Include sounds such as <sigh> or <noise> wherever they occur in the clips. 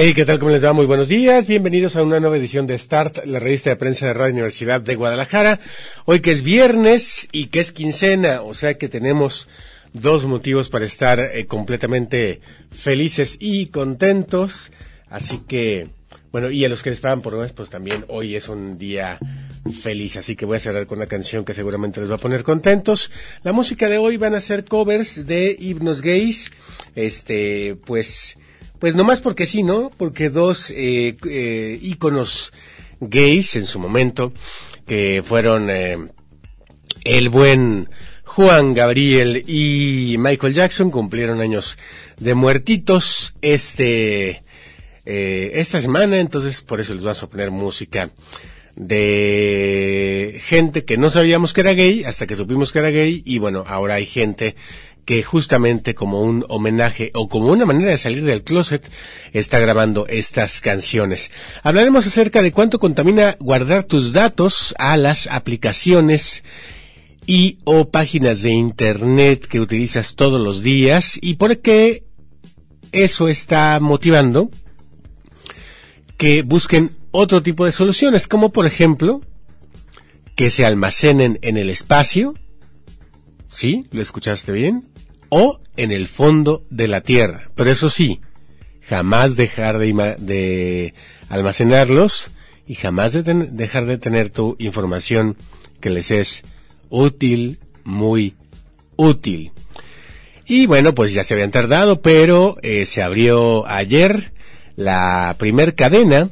Hey, ¿qué tal? ¿Cómo les va? Muy buenos días. Bienvenidos a una nueva edición de Start, la revista de prensa de Radio Universidad de Guadalajara. Hoy que es viernes y que es quincena, o sea que tenemos dos motivos para estar eh, completamente felices y contentos. Así que, bueno, y a los que les pagan por mes, pues también hoy es un día feliz. Así que voy a cerrar con una canción que seguramente les va a poner contentos. La música de hoy van a ser covers de himnos gays. Este, pues, pues nomás porque sí, ¿no? Porque dos eh, eh, íconos gays en su momento, que fueron eh, el buen Juan Gabriel y Michael Jackson, cumplieron años de muertitos este eh, esta semana, entonces por eso les vamos a poner música de gente que no sabíamos que era gay hasta que supimos que era gay y bueno, ahora hay gente que justamente como un homenaje o como una manera de salir del closet está grabando estas canciones. Hablaremos acerca de cuánto contamina guardar tus datos a las aplicaciones y o páginas de internet que utilizas todos los días y por qué eso está motivando que busquen otro tipo de soluciones, como por ejemplo que se almacenen en el espacio, ¿sí? ¿Lo escuchaste bien? O en el fondo de la tierra. Pero eso sí, jamás dejar de, almacenarlos y jamás de dejar de tener tu información que les es útil, muy útil. Y bueno, pues ya se habían tardado, pero eh, se abrió ayer la primer cadena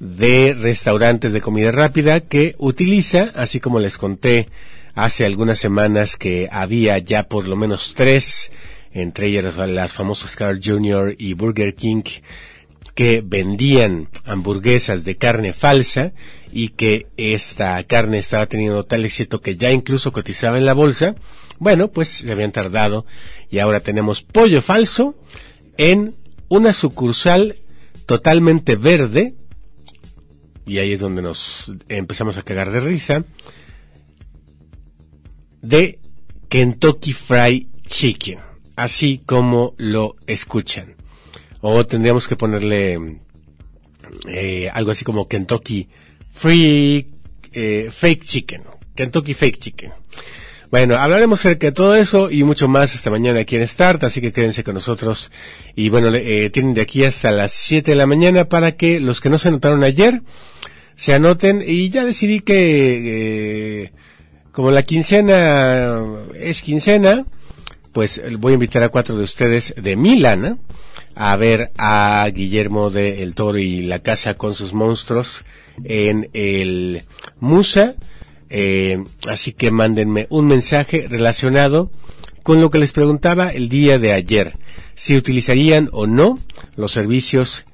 de restaurantes de comida rápida que utiliza, así como les conté hace algunas semanas que había ya por lo menos tres, entre ellas las famosas Carl Jr. y Burger King, que vendían hamburguesas de carne falsa y que esta carne estaba teniendo tal éxito que ya incluso cotizaba en la bolsa, bueno, pues se habían tardado y ahora tenemos pollo falso en una sucursal totalmente verde, y ahí es donde nos empezamos a cagar de risa, de Kentucky Fried Chicken, así como lo escuchan. O tendríamos que ponerle eh, algo así como Kentucky Free eh, Fake Chicken, Kentucky Fake Chicken. Bueno, hablaremos acerca de todo eso y mucho más esta mañana aquí en Start, así que quédense con nosotros. Y bueno, eh, tienen de aquí hasta las 7 de la mañana para que los que no se anotaron ayer se anoten y ya decidí que eh, como la quincena es quincena, pues voy a invitar a cuatro de ustedes de Milana a ver a Guillermo de El Toro y la Casa con sus monstruos en el Musa. Eh, así que mándenme un mensaje relacionado con lo que les preguntaba el día de ayer. Si utilizarían o no los servicios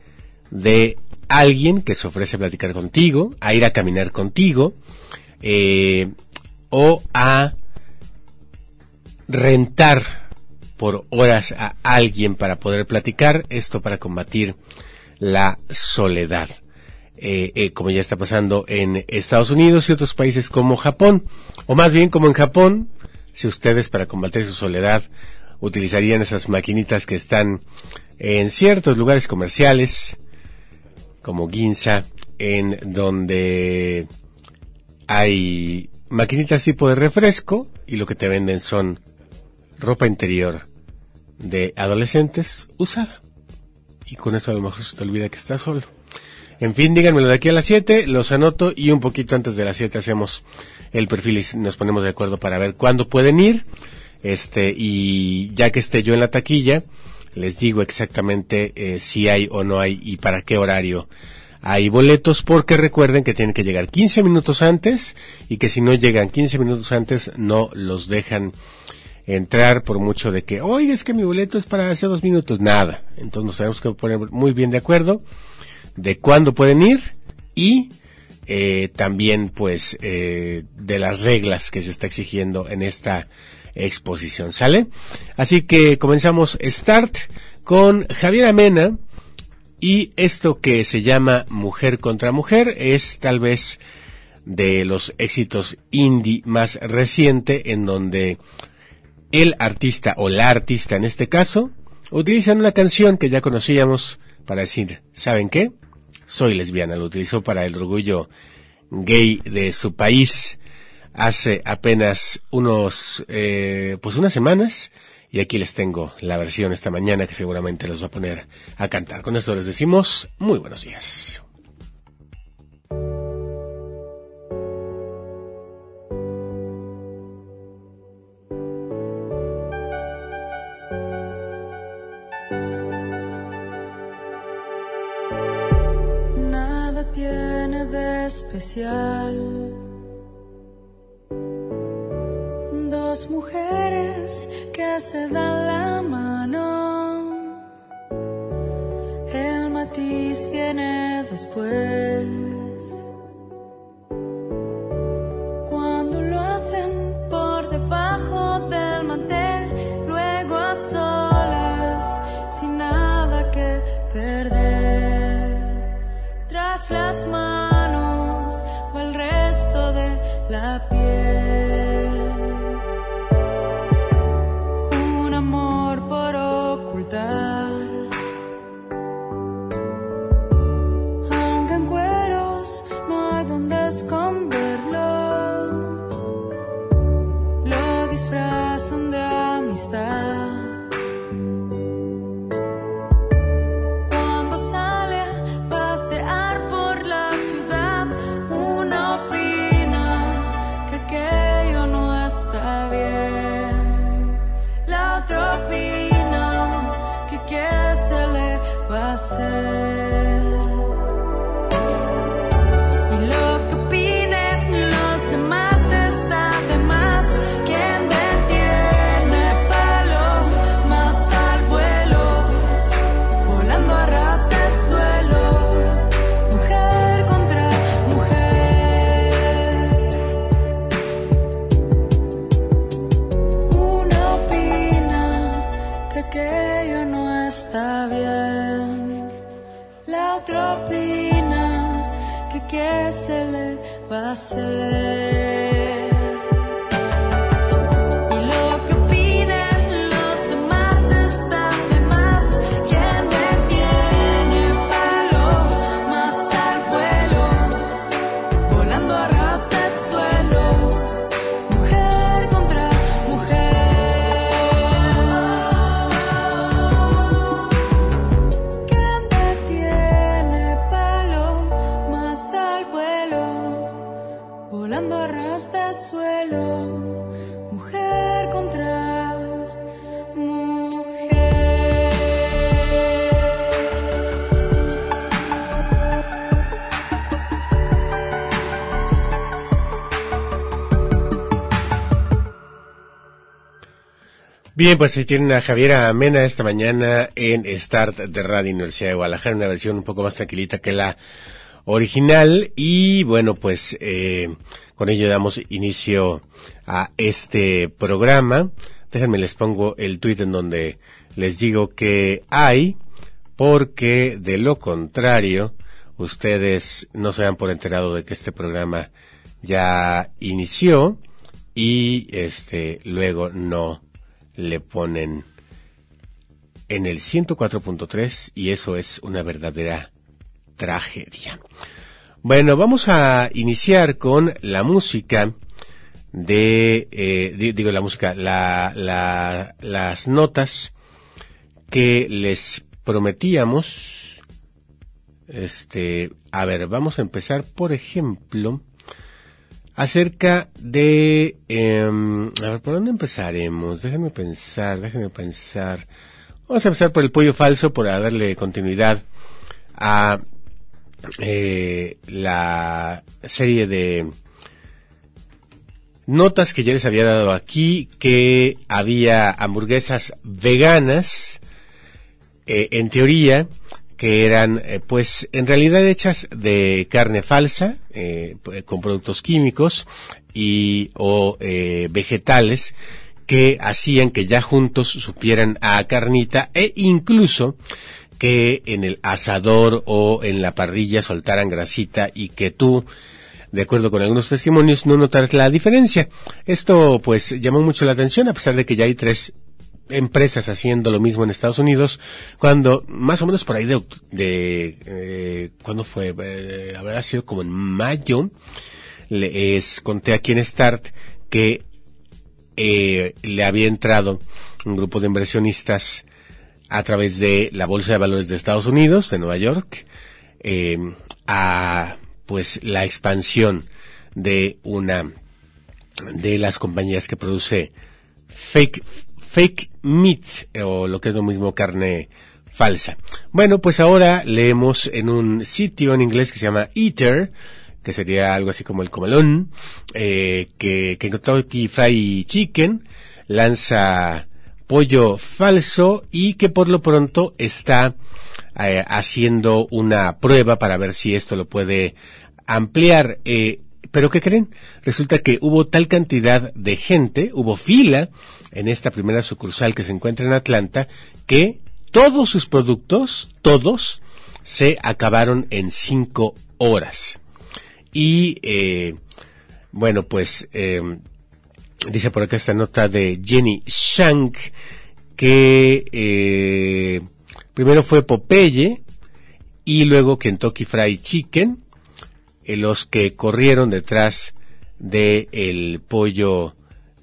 de alguien que se ofrece a platicar contigo, a ir a caminar contigo, eh, o a rentar por horas a alguien para poder platicar, esto para combatir la soledad. Eh, eh, como ya está pasando en Estados Unidos y otros países como Japón, o más bien como en Japón, si ustedes para combatir su soledad utilizarían esas maquinitas que están en ciertos lugares comerciales, como Ginza, en donde hay maquinitas tipo de refresco y lo que te venden son ropa interior de adolescentes usada. Y con eso a lo mejor se te olvida que estás solo. En fin, díganmelo de aquí a las 7, los anoto y un poquito antes de las 7 hacemos el perfil y nos ponemos de acuerdo para ver cuándo pueden ir. Este, y ya que esté yo en la taquilla, les digo exactamente eh, si hay o no hay y para qué horario hay boletos porque recuerden que tienen que llegar 15 minutos antes y que si no llegan 15 minutos antes no los dejan entrar por mucho de que, oye, es que mi boleto es para hace dos minutos. Nada. Entonces nos tenemos que poner muy bien de acuerdo de cuándo pueden ir y eh, también pues eh, de las reglas que se está exigiendo en esta exposición. ¿Sale? Así que comenzamos Start con Javier Amena y esto que se llama Mujer contra Mujer es tal vez de los éxitos indie más reciente en donde el artista o la artista en este caso utilizan una canción que ya conocíamos para decir, ¿saben qué? Soy lesbiana, lo utilizó para el orgullo gay de su país hace apenas unos, eh, pues unas semanas y aquí les tengo la versión esta mañana que seguramente los va a poner a cantar. Con esto les decimos muy buenos días. especial. Se dan la mano. El matiz viene después. Bien, pues se tienen a Javiera Amena esta mañana en Start de Radio Universidad de Guadalajara, una versión un poco más tranquilita que la original y bueno, pues eh, con ello damos inicio a este programa. Déjenme les pongo el tweet en donde les digo que hay, porque de lo contrario, ustedes no se dan por enterado de que este programa ya inició y este luego no le ponen en el 104.3 y eso es una verdadera tragedia. Bueno, vamos a iniciar con la música de, eh, digo la música, la, la, las notas que les prometíamos. Este, a ver, vamos a empezar, por ejemplo, acerca de... Em, a ver, ¿por dónde empezaremos? Déjenme pensar, déjenme pensar. Vamos a empezar por el pollo falso, por darle continuidad a eh, la serie de notas que ya les había dado aquí, que había hamburguesas veganas, eh, en teoría, que eran eh, pues en realidad hechas de carne falsa eh, con productos químicos y o eh, vegetales que hacían que ya juntos supieran a carnita e incluso que en el asador o en la parrilla soltaran grasita y que tú de acuerdo con algunos testimonios, no notaras la diferencia. Esto, pues, llamó mucho la atención, a pesar de que ya hay tres empresas haciendo lo mismo en Estados Unidos, cuando más o menos por ahí de, eh, ¿cuándo fue? Eh, habrá sido como en mayo, les conté aquí en Start que eh, le había entrado un grupo de inversionistas a través de la Bolsa de Valores de Estados Unidos, de Nueva York, eh, a pues la expansión de una de las compañías que produce fake fake meat o lo que es lo mismo carne falsa. Bueno, pues ahora leemos en un sitio en inglés que se llama Eater, que sería algo así como el comelón, eh, que, que Kentucky Chicken lanza pollo falso y que por lo pronto está eh, haciendo una prueba para ver si esto lo puede ampliar. Eh, pero ¿qué creen? Resulta que hubo tal cantidad de gente, hubo fila en esta primera sucursal que se encuentra en Atlanta, que todos sus productos, todos, se acabaron en cinco horas. Y, eh, bueno, pues, eh, dice por acá esta nota de Jenny Shank, que eh, primero fue Popeye y luego Kentucky Fried Chicken, eh, los que corrieron detrás de el pollo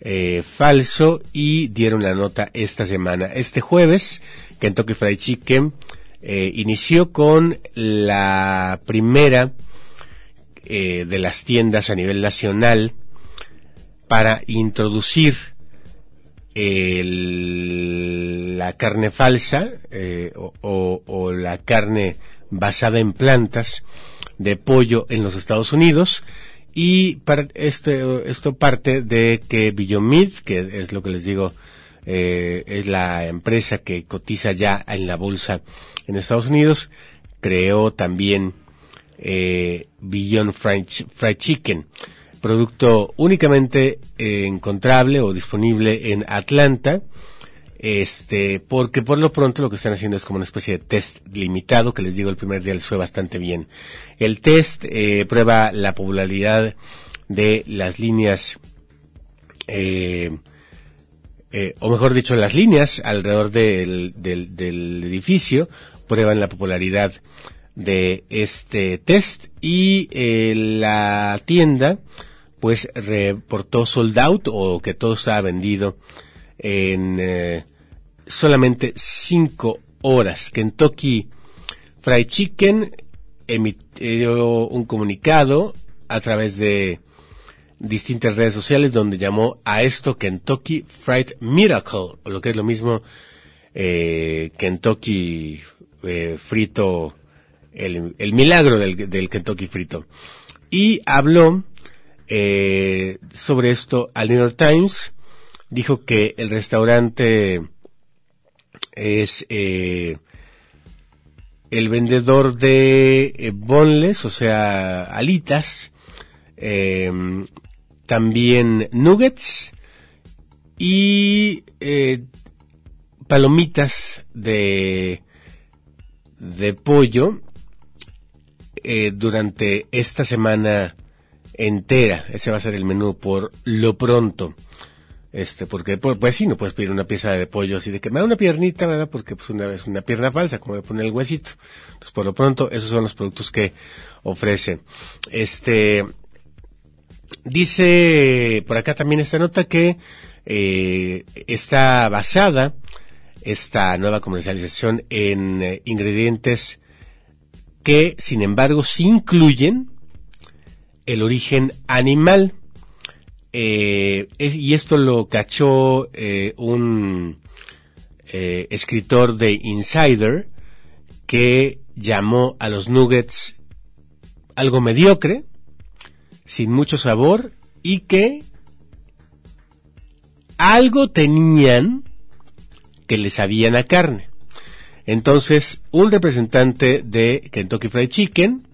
eh, falso y dieron la nota esta semana. Este jueves, Kentucky Fried Chicken eh, inició con la primera eh, de las tiendas a nivel nacional para introducir la carne falsa eh, o la carne basada en plantas de pollo en los Estados Unidos y este, esto parte de que Meat, que es lo que les digo, eh, es la empresa que cotiza ya en la bolsa en Estados Unidos, creó también eh, Beyond Fried, Fried Chicken, producto únicamente eh, encontrable o disponible en Atlanta, este, porque por lo pronto lo que están haciendo es como una especie de test limitado, que les digo el primer día les fue bastante bien. El test eh, prueba la popularidad de las líneas, eh, eh, o mejor dicho, las líneas alrededor del, del, edificio prueban la popularidad de este test y la tienda pues reportó sold out o que todo estaba vendido en eh, solamente cinco horas. Kentucky Fried Chicken emitió un comunicado a través de distintas redes sociales donde llamó a esto Kentucky Fried Miracle, o lo que es lo mismo eh, Kentucky eh, frito, el, milagro del, del, Kentucky frito. Y habló eh, sobre esto al New York Times, dijo que el restaurante es eh, el vendedor de eh, bonles, o sea, alitas, eh, también nuggets y eh, palomitas de de pollo eh, durante esta semana entera. Ese va a ser el menú por lo pronto. Este, porque pues, pues, sí, no puedes pedir una pieza de pollo así de que me da una piernita, ¿verdad? Porque pues una vez una pierna falsa, como de poner el huesito. Entonces, por lo pronto, esos son los productos que ofrece. Este, dice por acá también esta nota que eh, está basada esta nueva comercialización en eh, ingredientes que, sin embargo, sí incluyen el origen animal. Eh, y esto lo cachó eh, un eh, escritor de Insider que llamó a los nuggets algo mediocre, sin mucho sabor y que algo tenían que le sabían a carne. Entonces, un representante de Kentucky Fried Chicken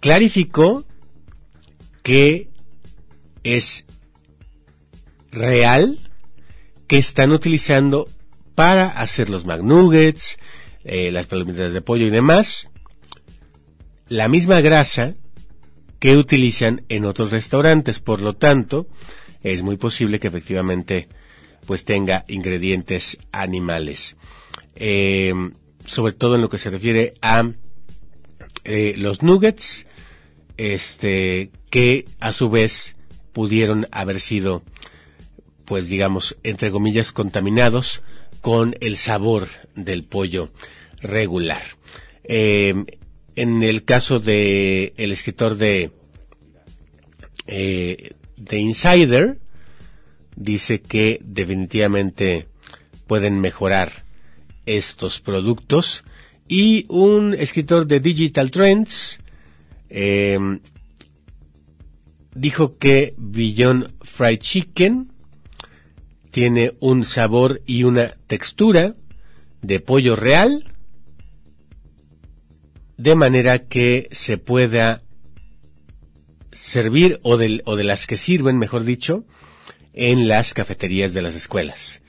clarificó que es real que están utilizando para hacer los McNuggets, eh, las palomitas de pollo y demás, la misma grasa que utilizan en otros restaurantes. Por lo tanto, es muy posible que efectivamente pues tenga ingredientes animales. Eh, sobre todo en lo que se refiere a eh, los nuggets, este, que a su vez pudieron haber sido, pues digamos, entre comillas, contaminados con el sabor del pollo regular. Eh, en el caso de el escritor de eh, de Insider dice que definitivamente pueden mejorar estos productos y un escritor de Digital Trends eh, dijo que Beyond Fried Chicken tiene un sabor y una textura de pollo real de manera que se pueda servir o de, o de las que sirven, mejor dicho, en las cafeterías de las escuelas.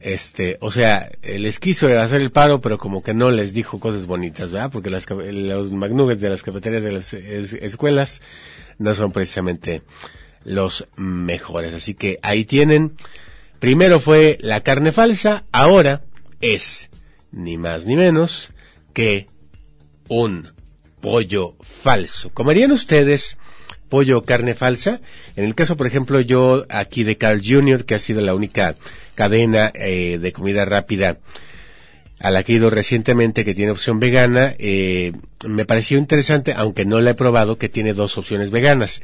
Este, o sea, les quiso hacer el paro, pero como que no les dijo cosas bonitas, ¿verdad? Porque las, los McNuggets de las cafeterías de las escuelas no son precisamente los mejores. Así que ahí tienen. Primero fue la carne falsa, ahora es ni más ni menos que un pollo falso. ¿Comerían ustedes pollo o carne falsa? En el caso, por ejemplo, yo aquí de Carl Jr., que ha sido la única cadena eh, de comida rápida a la que he ido recientemente, que tiene opción vegana, eh, me pareció interesante, aunque no la he probado, que tiene dos opciones veganas.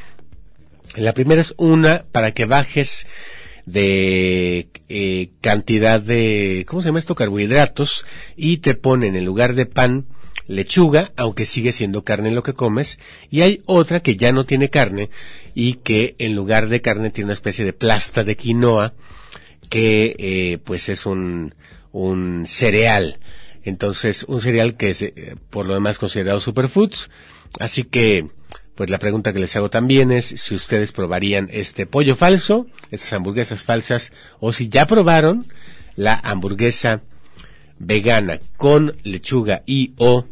La primera es una para que bajes de eh, cantidad de, ¿cómo se llama esto? Carbohidratos y te ponen en lugar de pan lechuga, aunque sigue siendo carne lo que comes, y hay otra que ya no tiene carne y que en lugar de carne tiene una especie de plasta de quinoa que eh, pues es un, un cereal. Entonces, un cereal que es eh, por lo demás considerado superfoods. Así que, pues la pregunta que les hago también es si ustedes probarían este pollo falso, estas hamburguesas falsas, o si ya probaron la hamburguesa vegana con lechuga y o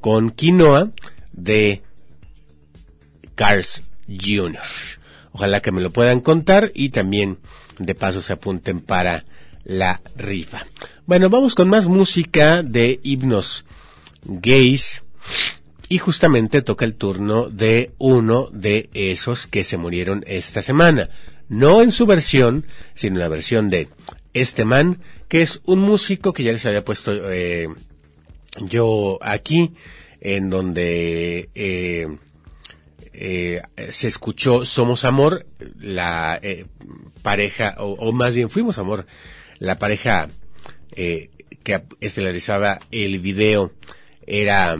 con quinoa de Cars Jr. Ojalá que me lo puedan contar y también de paso se apunten para la rifa. Bueno, vamos con más música de himnos gays. Y justamente toca el turno de uno de esos que se murieron esta semana. No en su versión, sino en la versión de este man, que es un músico que ya les había puesto eh, yo aquí, en donde eh, eh, se escuchó Somos Amor, la eh, pareja, o, o, más bien fuimos Amor, la pareja eh, que estelarizaba el video era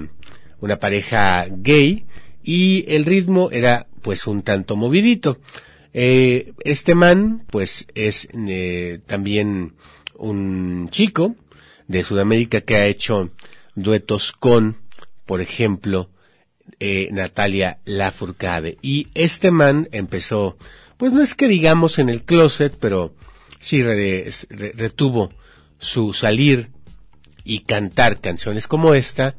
una pareja gay y el ritmo era pues un tanto movidito. Eh, este man pues es eh, también un chico de Sudamérica que ha hecho duetos con, por ejemplo, eh, Natalia Lafourcade. Y este man empezó, pues no es que digamos en el closet, pero sí re, re, retuvo su salir y cantar canciones como esta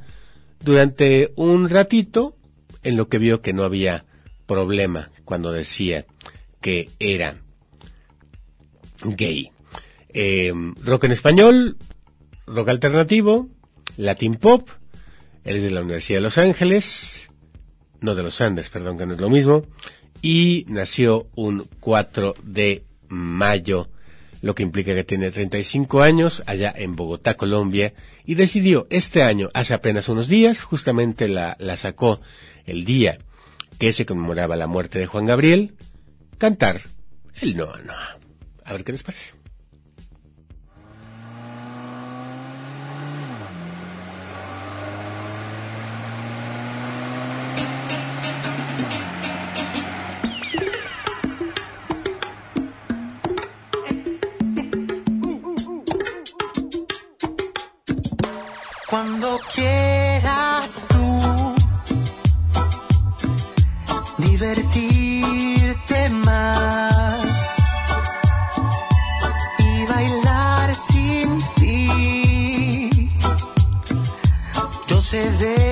durante un ratito en lo que vio que no había problema cuando decía que era gay. Eh, rock en español, rock alternativo, latin pop, él es de la Universidad de Los Ángeles, no de los Andes, perdón, que no es lo mismo, y nació un 4 de mayo, lo que implica que tiene 35 años allá en Bogotá, Colombia, y decidió este año, hace apenas unos días, justamente la, la sacó el día que se conmemoraba la muerte de Juan Gabriel, cantar el Noa Noa. A ver qué les parece. lo quieras tú. Divertirte más y bailar sin fin. Yo sé de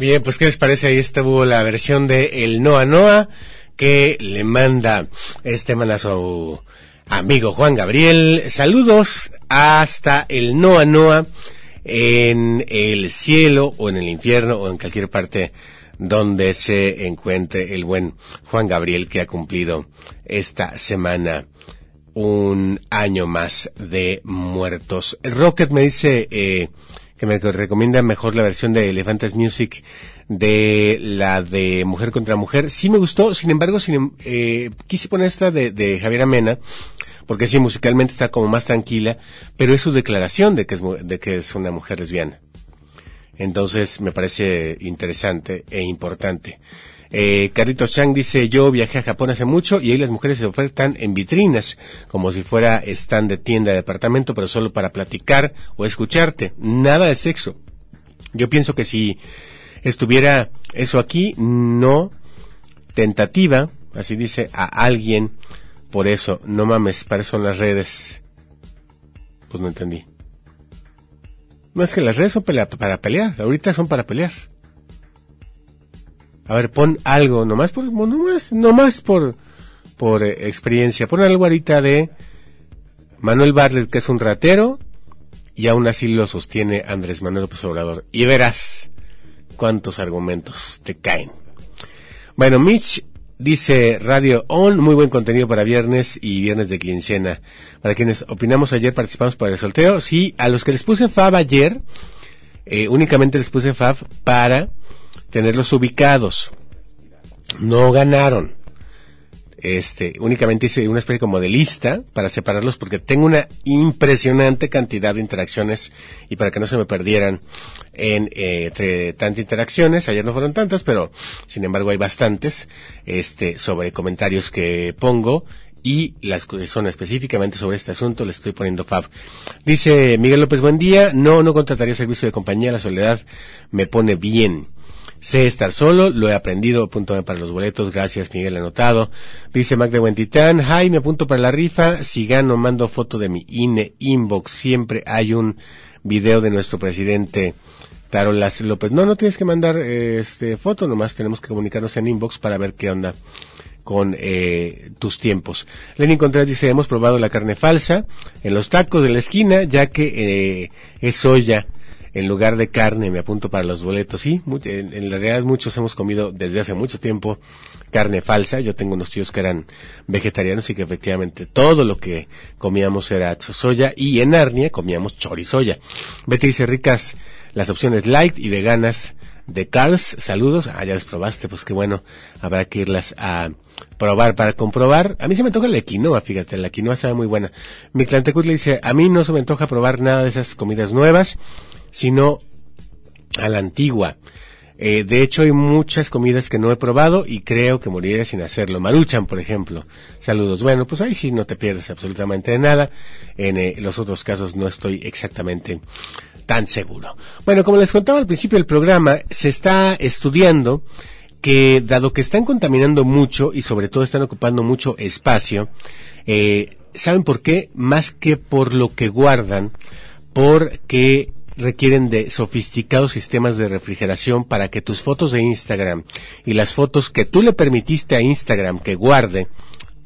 Bien, pues ¿qué les parece? Ahí estuvo la versión de El Noa Noa que le manda este man a su amigo Juan Gabriel. Saludos hasta el Noa Noa en el cielo o en el infierno o en cualquier parte donde se encuentre el buen Juan Gabriel que ha cumplido esta semana un año más de muertos. Rocket me dice eh, que me recomienda mejor la versión de Elefantes Music de la de Mujer contra Mujer. Sí me gustó, sin embargo, sin, eh, quise poner esta de, de Javier Amena, porque sí, musicalmente está como más tranquila, pero es su declaración de que es, de que es una mujer lesbiana. Entonces me parece interesante e importante. Eh, Carlitos Chang dice, yo viajé a Japón hace mucho y ahí las mujeres se ofertan en vitrinas, como si fuera stand de tienda de departamento, pero solo para platicar o escucharte. Nada de sexo. Yo pienso que si estuviera eso aquí, no tentativa, así dice, a alguien, por eso, no mames, para eso son las redes. Pues no entendí. No es que las redes son para pelear, ahorita son para pelear. A ver, pon algo, nomás por, nomás, nomás por, por eh, experiencia. Pon algo ahorita de Manuel Bartlett, que es un ratero, y aún así lo sostiene Andrés Manuel López Obrador. Y verás cuántos argumentos te caen. Bueno, Mitch dice Radio On, muy buen contenido para viernes y viernes de quincena. Para quienes opinamos ayer, participamos para el sorteo. Sí, a los que les puse Fab ayer, eh, únicamente les puse Fab para tenerlos ubicados. No ganaron. Este, únicamente hice una especie como de lista para separarlos porque tengo una impresionante cantidad de interacciones y para que no se me perdieran en eh, entre tantas interacciones, ayer no fueron tantas, pero sin embargo hay bastantes, este, sobre comentarios que pongo y las son específicamente sobre este asunto les estoy poniendo fab. Dice Miguel López, buen día, no, no contrataría servicio de compañía, la soledad me pone bien. Sé estar solo, lo he aprendido, apúntame para los boletos, gracias Miguel anotado. Dice Mac de Buentitán, hi, me apunto para la rifa, si gano mando foto de mi INE inbox, siempre hay un video de nuestro presidente Tarolas López. No, no tienes que mandar eh, este foto, nomás tenemos que comunicarnos en inbox para ver qué onda con eh, tus tiempos. Lenin Contreras dice, hemos probado la carne falsa en los tacos de la esquina, ya que eh, es soya en lugar de carne, me apunto para los boletos. Sí, en, la realidad muchos hemos comido desde hace mucho tiempo carne falsa. Yo tengo unos tíos que eran vegetarianos y que efectivamente todo lo que comíamos era soya y en Narnia comíamos chorizoya. Betty dice ricas las opciones light y veganas de Carls. Saludos. Ah, ya las probaste, pues qué bueno. Habrá que irlas a probar para comprobar. A mí se me antoja la quinoa, fíjate, la quinoa sabe muy buena. Mi Clantecut le dice, a mí no se me antoja probar nada de esas comidas nuevas, sino a la antigua. Eh, de hecho, hay muchas comidas que no he probado y creo que moriría sin hacerlo. Maruchan, por ejemplo. Saludos. Bueno, pues ahí sí no te pierdes absolutamente de nada. En eh, los otros casos no estoy exactamente tan seguro. Bueno, como les contaba al principio del programa, se está estudiando que dado que están contaminando mucho y sobre todo están ocupando mucho espacio, eh, ¿saben por qué? Más que por lo que guardan, porque requieren de sofisticados sistemas de refrigeración para que tus fotos de Instagram y las fotos que tú le permitiste a Instagram que guarde,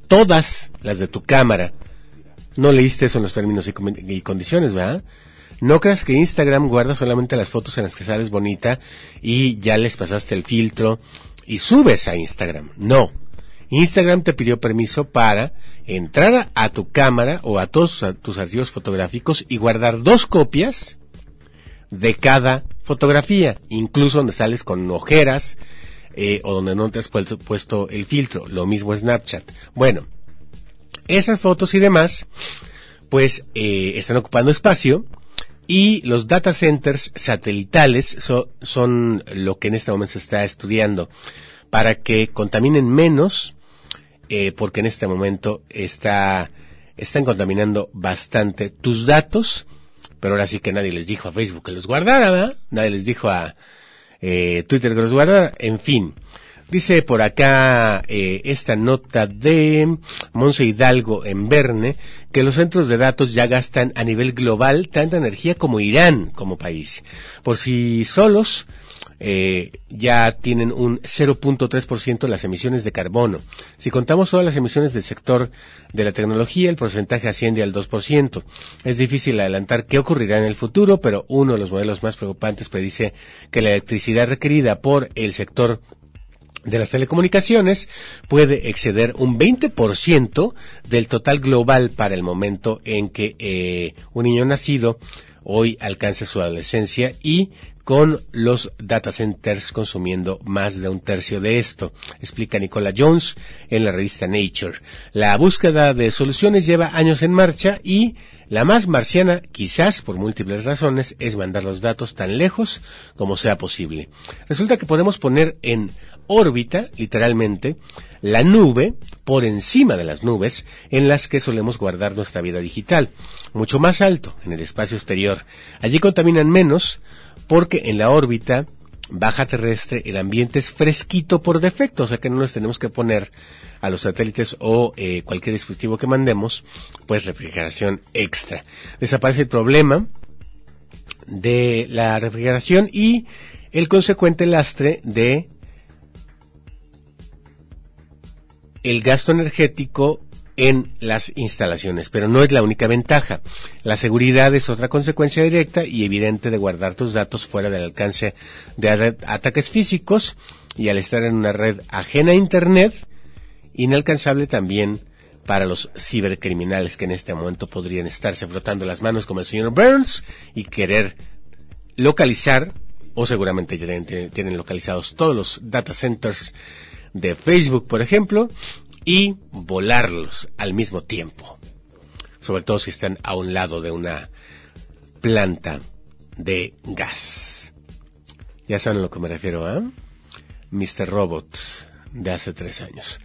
todas las de tu cámara, no leíste eso en los términos y, y condiciones, ¿verdad? No creas que Instagram guarda solamente las fotos en las que sales bonita y ya les pasaste el filtro y subes a Instagram. No. Instagram te pidió permiso para entrar a, tu cámara o a todos tus archivos fotográficos y guardar dos copias de cada fotografía, incluso donde sales con ojeras eh, o donde no te has puesto, puesto el filtro. Lo mismo Snapchat. Bueno, esas fotos y demás, pues eh, están ocupando espacio y los data centers satelitales so- son lo que en este momento se está estudiando para que contaminen menos, eh, porque en este momento está, están contaminando bastante tus datos, pero ahora sí que nadie les dijo a Facebook que los guardara, ¿verdad? Nadie les dijo a eh, Twitter que los guardara, en fin. Dice por acá eh, esta nota de Monse Hidalgo en Verne que los centros de datos ya gastan a nivel global tanta energía como Irán como país. Por si solos eh, ya tienen un 0.3% de las emisiones de carbono. Si contamos todas las emisiones del sector de la tecnología, el porcentaje asciende al 2%. Es difícil adelantar qué ocurrirá en el futuro, pero uno de los modelos más preocupantes predice que la electricidad requerida por el sector de las telecomunicaciones puede exceder un 20% del total global para el momento en que eh, un niño nacido hoy alcance su adolescencia y con los data centers consumiendo más de un tercio de esto, explica Nicola Jones en la revista Nature. La búsqueda de soluciones lleva años en marcha y la más marciana, quizás por múltiples razones, es mandar los datos tan lejos como sea posible. Resulta que podemos poner en órbita, literalmente, la nube por encima de las nubes en las que solemos guardar nuestra vida digital, mucho más alto, en el espacio exterior. Allí contaminan menos porque en la órbita baja terrestre el ambiente es fresquito por defecto, o sea que no nos tenemos que poner a los satélites o eh, cualquier dispositivo que mandemos, pues refrigeración extra. Desaparece el problema de la refrigeración y el consecuente lastre de el gasto energético en las instalaciones, pero no es la única ventaja. La seguridad es otra consecuencia directa y evidente de guardar tus datos fuera del alcance de ataques físicos y al estar en una red ajena a Internet, inalcanzable también para los cibercriminales que en este momento podrían estarse frotando las manos como el señor Burns y querer localizar, o seguramente ya tienen localizados todos los data centers de Facebook, por ejemplo, y volarlos al mismo tiempo. Sobre todo si están a un lado de una planta de gas. Ya saben a lo que me refiero, ¿ah? Mr. Robot de hace tres años.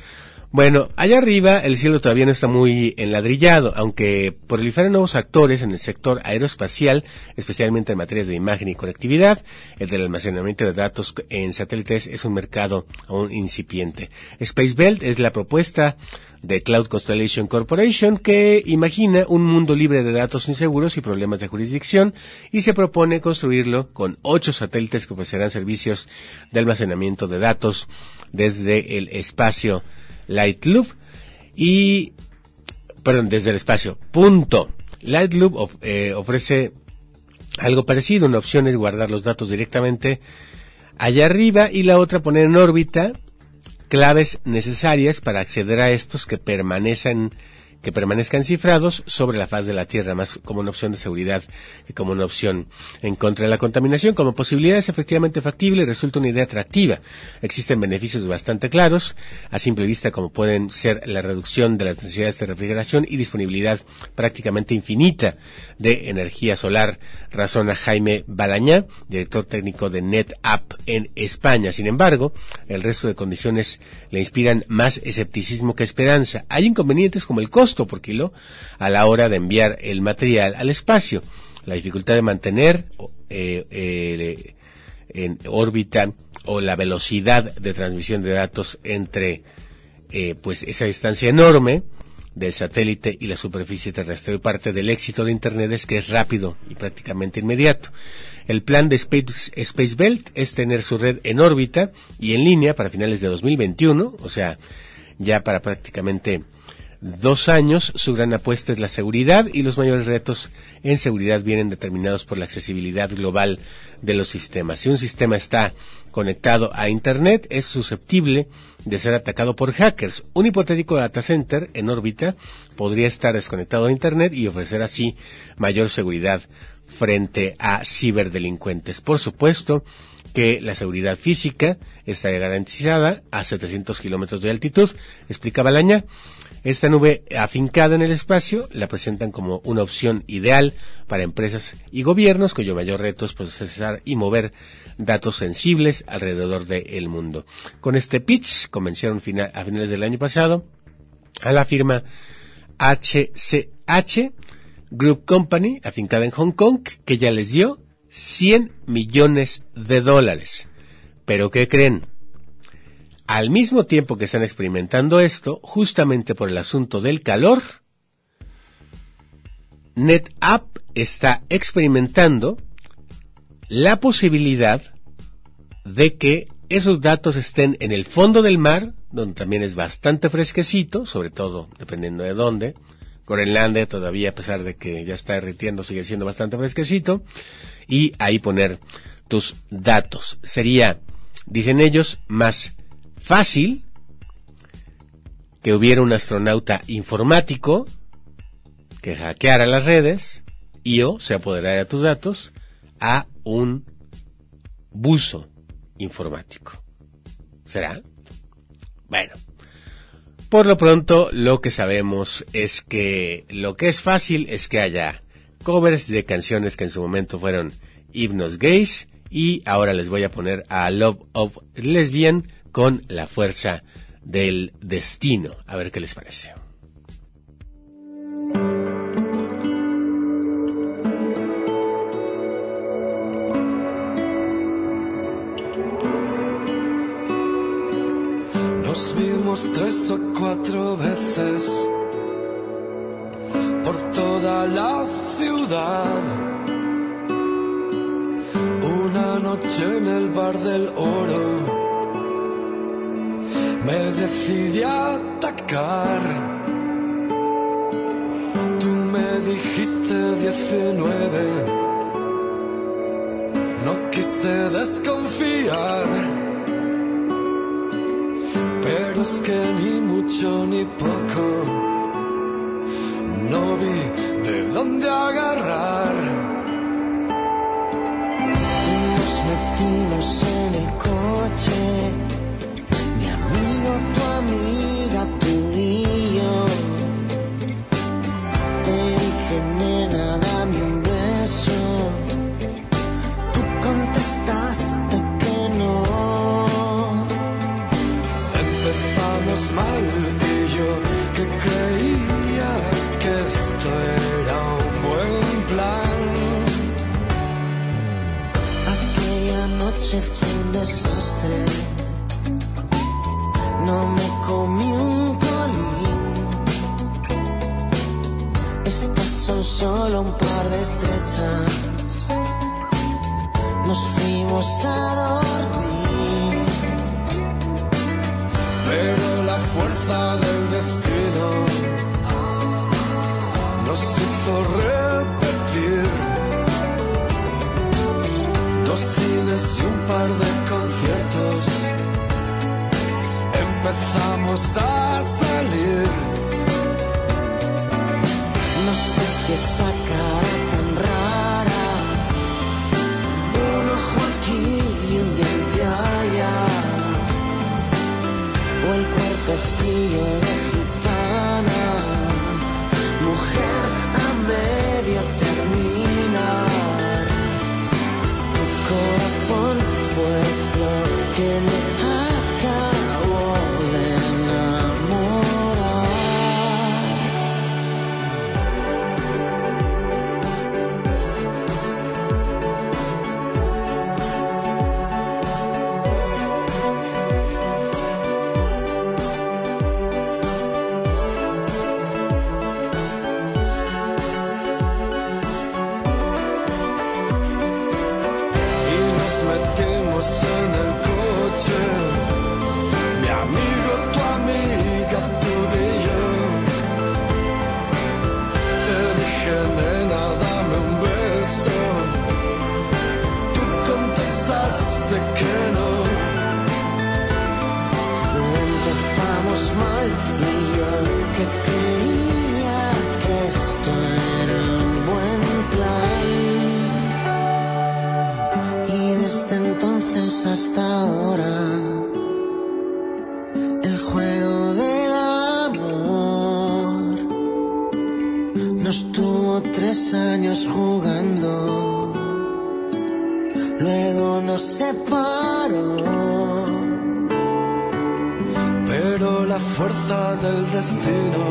Bueno, allá arriba el cielo todavía no está muy enladrillado, aunque proliferan nuevos actores en el sector aeroespacial, especialmente en materias de imagen y conectividad. El del almacenamiento de datos en satélites es un mercado aún incipiente. Space Belt es la propuesta de Cloud Constellation Corporation que imagina un mundo libre de datos inseguros y problemas de jurisdicción y se propone construirlo con ocho satélites que ofrecerán servicios de almacenamiento de datos desde el espacio Light Loop y perdón, desde el espacio. Punto. Light Loop of- eh, ofrece algo parecido. Una opción es guardar los datos directamente allá arriba y la otra poner en órbita claves necesarias para acceder a estos que permanecen que permanezcan cifrados sobre la faz de la Tierra, más como una opción de seguridad que como una opción en contra de la contaminación. Como posibilidad es efectivamente factible y resulta una idea atractiva. Existen beneficios bastante claros, a simple vista como pueden ser la reducción de las necesidades de refrigeración y disponibilidad prácticamente infinita de energía solar, razona Jaime Balañá, director técnico de NetApp en España. Sin embargo, el resto de condiciones le inspiran más escepticismo que esperanza. Hay inconvenientes como el costo por kilo a la hora de enviar el material al espacio, la dificultad de mantener eh, eh, en órbita o la velocidad de transmisión de datos entre eh, pues esa distancia enorme del satélite y la superficie terrestre. Parte del éxito de Internet es que es rápido y prácticamente inmediato. El plan de Space Belt es tener su red en órbita y en línea para finales de 2021, o sea, ya para prácticamente dos años. Su gran apuesta es la seguridad y los mayores retos en seguridad vienen determinados por la accesibilidad global de los sistemas. Si un sistema está conectado a Internet, es susceptible de ser atacado por hackers. Un hipotético data center en órbita podría estar desconectado a Internet y ofrecer así mayor seguridad frente a ciberdelincuentes. Por supuesto que la seguridad física está garantizada a 700 kilómetros de altitud, explica Balaña. Esta nube afincada en el espacio la presentan como una opción ideal para empresas y gobiernos cuyo mayor reto es procesar y mover datos sensibles alrededor del mundo. Con este pitch convencieron final, a finales del año pasado a la firma HCH Group Company, afincada en Hong Kong, que ya les dio 100 millones de dólares. Pero ¿qué creen? Al mismo tiempo que están experimentando esto, justamente por el asunto del calor, NetApp está experimentando la posibilidad de que esos datos estén en el fondo del mar, donde también es bastante fresquecito, sobre todo dependiendo de dónde. Groenlandia todavía, a pesar de que ya está derritiendo, sigue siendo bastante fresquecito. Y ahí poner tus datos. Sería, dicen ellos, más fácil que hubiera un astronauta informático que hackeara las redes y o se apoderara de tus datos a un buzo informático. ¿Será? Bueno. Por lo pronto, lo que sabemos es que lo que es fácil es que haya covers de canciones que en su momento fueron himnos gays y ahora les voy a poner a Love of Lesbian con la fuerza del destino. A ver qué les parece. Nos vimos tres o cuatro veces por toda la ciudad. Una noche en el bar del oro me decidí a atacar. Tú me dijiste 19, no quise desconfiar. Pero es que ni mucho ni poco, no vi de dónde agarrar. A salir. No sé si esa tres años jugando, luego nos separó. Pero la fuerza del destino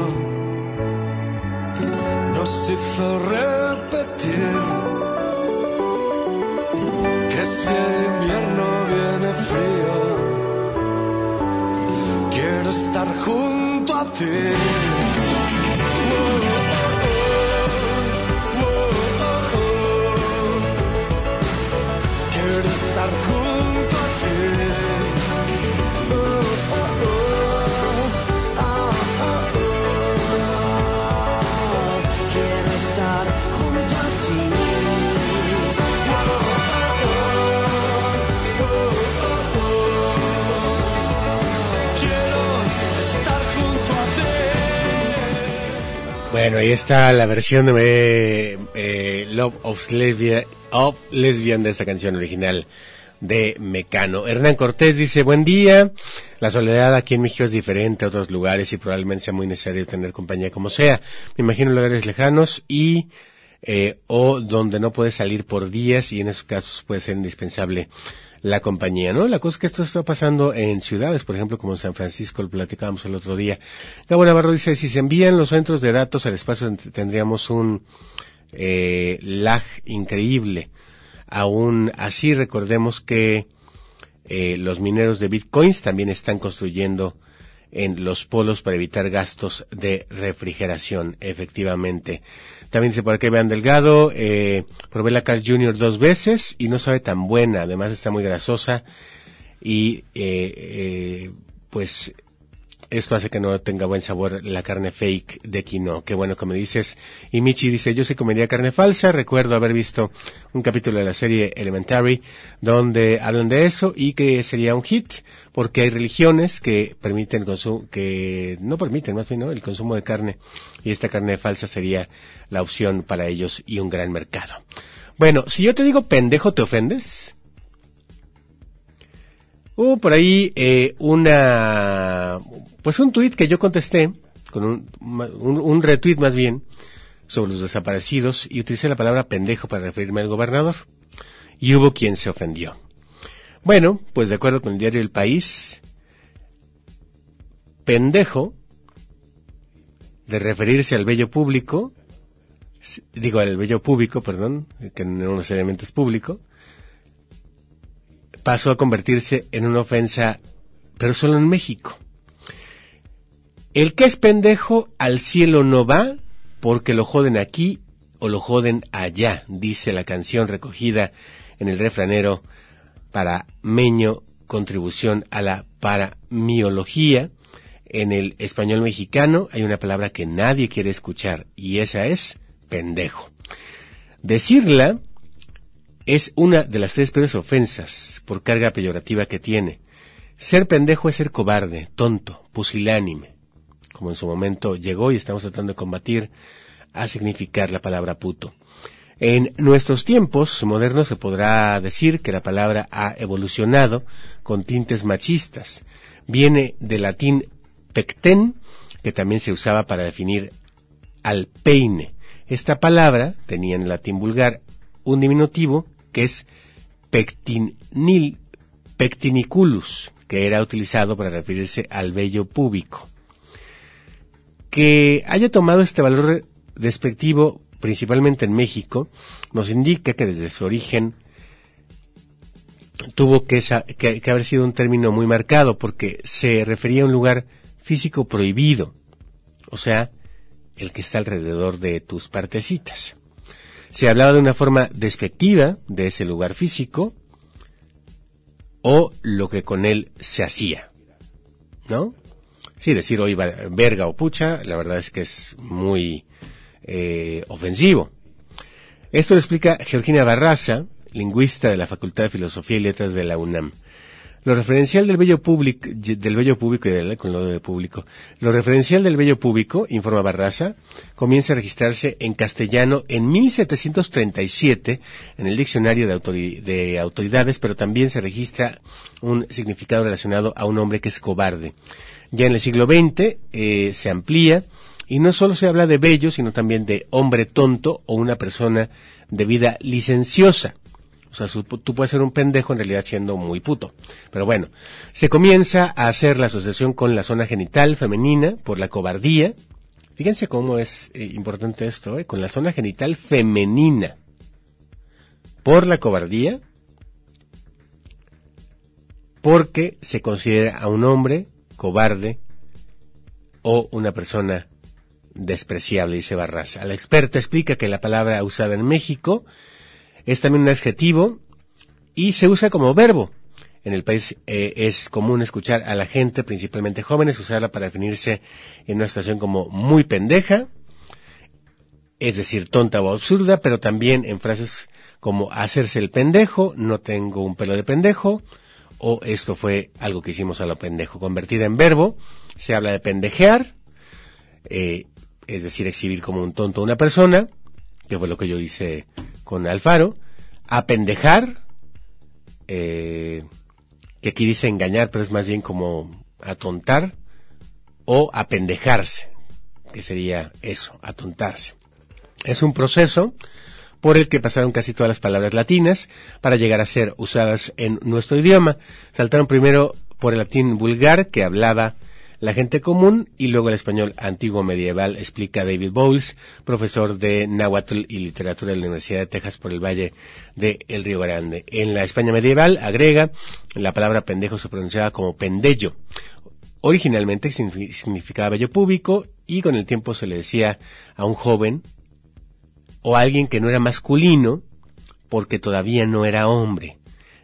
nos hizo repetir que si el invierno viene frío, quiero estar junto a ti. Junto a ti. Quiero estar junto a ti. Quiero estar junto a ti. Bueno, ahí está la versión de eh, Love of Lesbian, of Lesbian de esta canción original de Mecano. Hernán Cortés dice, buen día. La soledad aquí en México es diferente a otros lugares y probablemente sea muy necesario tener compañía como sea. Me imagino lugares lejanos y eh, o donde no puedes salir por días y en esos casos puede ser indispensable la compañía, ¿no? La cosa es que esto está pasando en ciudades, por ejemplo, como en San Francisco, lo platicábamos el otro día. Gabo Navarro dice, si se envían los centros de datos al espacio tendríamos un eh, lag increíble. Aún así, recordemos que eh, los mineros de bitcoins también están construyendo en los polos para evitar gastos de refrigeración, efectivamente. También dice por aquí Vean Delgado, eh, probé la Carl Junior dos veces y no sabe tan buena, además está muy grasosa y eh, eh, pues Esto hace que no tenga buen sabor la carne fake de quinoa. Qué bueno que me dices. Y Michi dice, yo se comería carne falsa. Recuerdo haber visto un capítulo de la serie Elementary donde hablan de eso y que sería un hit porque hay religiones que permiten consumo, que no permiten más bien ¿no? el consumo de carne y esta carne falsa sería la opción para ellos y un gran mercado. Bueno, si yo te digo pendejo, ¿te ofendes? Hubo por ahí eh, una, pues un tuit que yo contesté, con un, un, retweet más bien, sobre los desaparecidos y utilicé la palabra pendejo para referirme al gobernador. Y hubo quien se ofendió. Bueno, pues de acuerdo con el diario El País, pendejo, de referirse al bello público, digo al bello público, perdón, que no necesariamente es público, pasó a convertirse en una ofensa, pero solo en México. El que es pendejo al cielo no va porque lo joden aquí o lo joden allá, dice la canción recogida en el refranero para Meño, contribución a la paramiología. En el español mexicano hay una palabra que nadie quiere escuchar y esa es pendejo. Decirla es una de las tres peores ofensas por carga peyorativa que tiene. Ser pendejo es ser cobarde, tonto, pusilánime, como en su momento llegó y estamos tratando de combatir a significar la palabra puto. En nuestros tiempos modernos se podrá decir que la palabra ha evolucionado con tintes machistas. Viene del latín pecten, que también se usaba para definir al peine. Esta palabra tenía en el latín vulgar un diminutivo que es pectinil, pectiniculus, que era utilizado para referirse al vello púbico. Que haya tomado este valor despectivo principalmente en México, nos indica que desde su origen tuvo que, haber sido un término muy marcado porque se refería a un lugar físico prohibido, o sea, el que está alrededor de tus partecitas. Se hablaba de una forma despectiva de ese lugar físico o lo que con él se hacía, ¿no? Sí, decir hoy verga o pucha, la verdad es que es muy eh, ofensivo. Esto lo explica Georgina Barraza, lingüista de la Facultad de Filosofía y Letras de la UNAM. Lo referencial del bello público, del bello público y con lo de público. Lo referencial del bello público, informa Barraza, comienza a registrarse en castellano en 1737 en el diccionario de, autori- de autoridades, pero también se registra un significado relacionado a un hombre que es cobarde. Ya en el siglo XX eh, se amplía y no solo se habla de bello, sino también de hombre tonto o una persona de vida licenciosa. O sea, tú puedes ser un pendejo en realidad siendo muy puto. Pero bueno, se comienza a hacer la asociación con la zona genital femenina por la cobardía. Fíjense cómo es eh, importante esto, ¿eh? con la zona genital femenina por la cobardía, porque se considera a un hombre cobarde o una persona despreciable, dice Barraza. La experta explica que la palabra usada en México es también un adjetivo y se usa como verbo. En el país eh, es común escuchar a la gente, principalmente jóvenes, usarla para definirse en una situación como muy pendeja, es decir, tonta o absurda, pero también en frases como hacerse el pendejo, no tengo un pelo de pendejo, o esto fue algo que hicimos a lo pendejo. Convertida en verbo, se habla de pendejear, eh, es decir, exhibir como un tonto a una persona, que fue lo que yo hice con Alfaro, apendejar, eh, que aquí dice engañar, pero es más bien como atontar, o apendejarse, que sería eso, atontarse. Es un proceso por el que pasaron casi todas las palabras latinas para llegar a ser usadas en nuestro idioma. Saltaron primero por el latín vulgar que hablaba la gente común y luego el español antiguo medieval, explica David Bowles, profesor de náhuatl y literatura de la Universidad de Texas por el Valle de El Río Grande. En la España medieval, agrega, la palabra pendejo se pronunciaba como pendello. Originalmente signifi- significaba bello público y con el tiempo se le decía a un joven o alguien que no era masculino porque todavía no era hombre.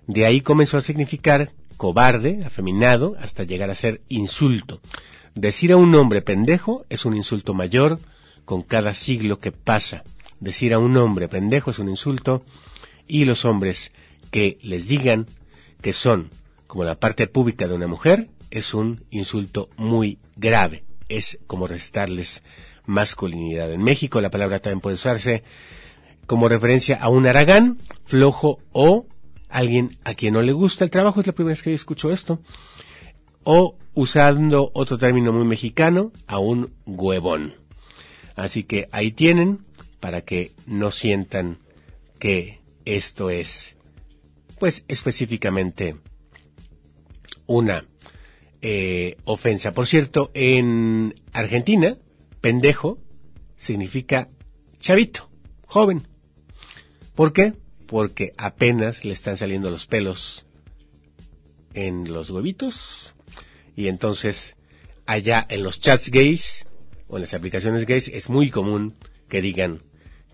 De ahí comenzó a significar cobarde, afeminado, hasta llegar a ser insulto. Decir a un hombre pendejo es un insulto mayor con cada siglo que pasa. Decir a un hombre pendejo es un insulto y los hombres que les digan que son como la parte pública de una mujer es un insulto muy grave. Es como restarles masculinidad. En México la palabra también puede usarse como referencia a un aragán, flojo o alguien a quien no le gusta el trabajo. Es la primera vez que yo escucho esto. O usando otro término muy mexicano, a un huevón. Así que ahí tienen para que no sientan que esto es, pues específicamente una eh, ofensa. Por cierto, en Argentina, pendejo significa chavito, joven. ¿Por qué? Porque apenas le están saliendo los pelos en los huevitos y entonces allá en los chats gays o en las aplicaciones gays es muy común que digan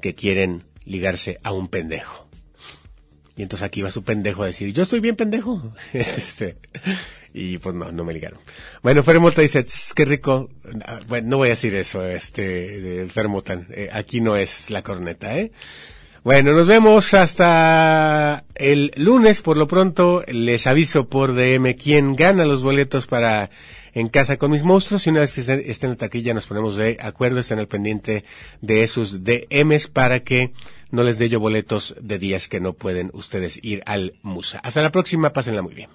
que quieren ligarse a un pendejo. Y entonces aquí va su pendejo a decir, yo estoy bien pendejo. <laughs> este, y pues no, no me ligaron. Bueno, Fermota dice, "Tss, qué rico. Ah, Bueno, no voy a decir eso, este, Fermotan. Eh, aquí no es la corneta, ¿eh? Bueno, nos vemos hasta el lunes. Por lo pronto, les aviso por DM quién gana los boletos para En Casa con Mis Monstruos. Y una vez que esté, esté en la taquilla, nos ponemos de acuerdo, estén al pendiente de esos DMs para que no les dé yo boletos de días que no pueden ustedes ir al Musa. Hasta la próxima, pásenla muy bien.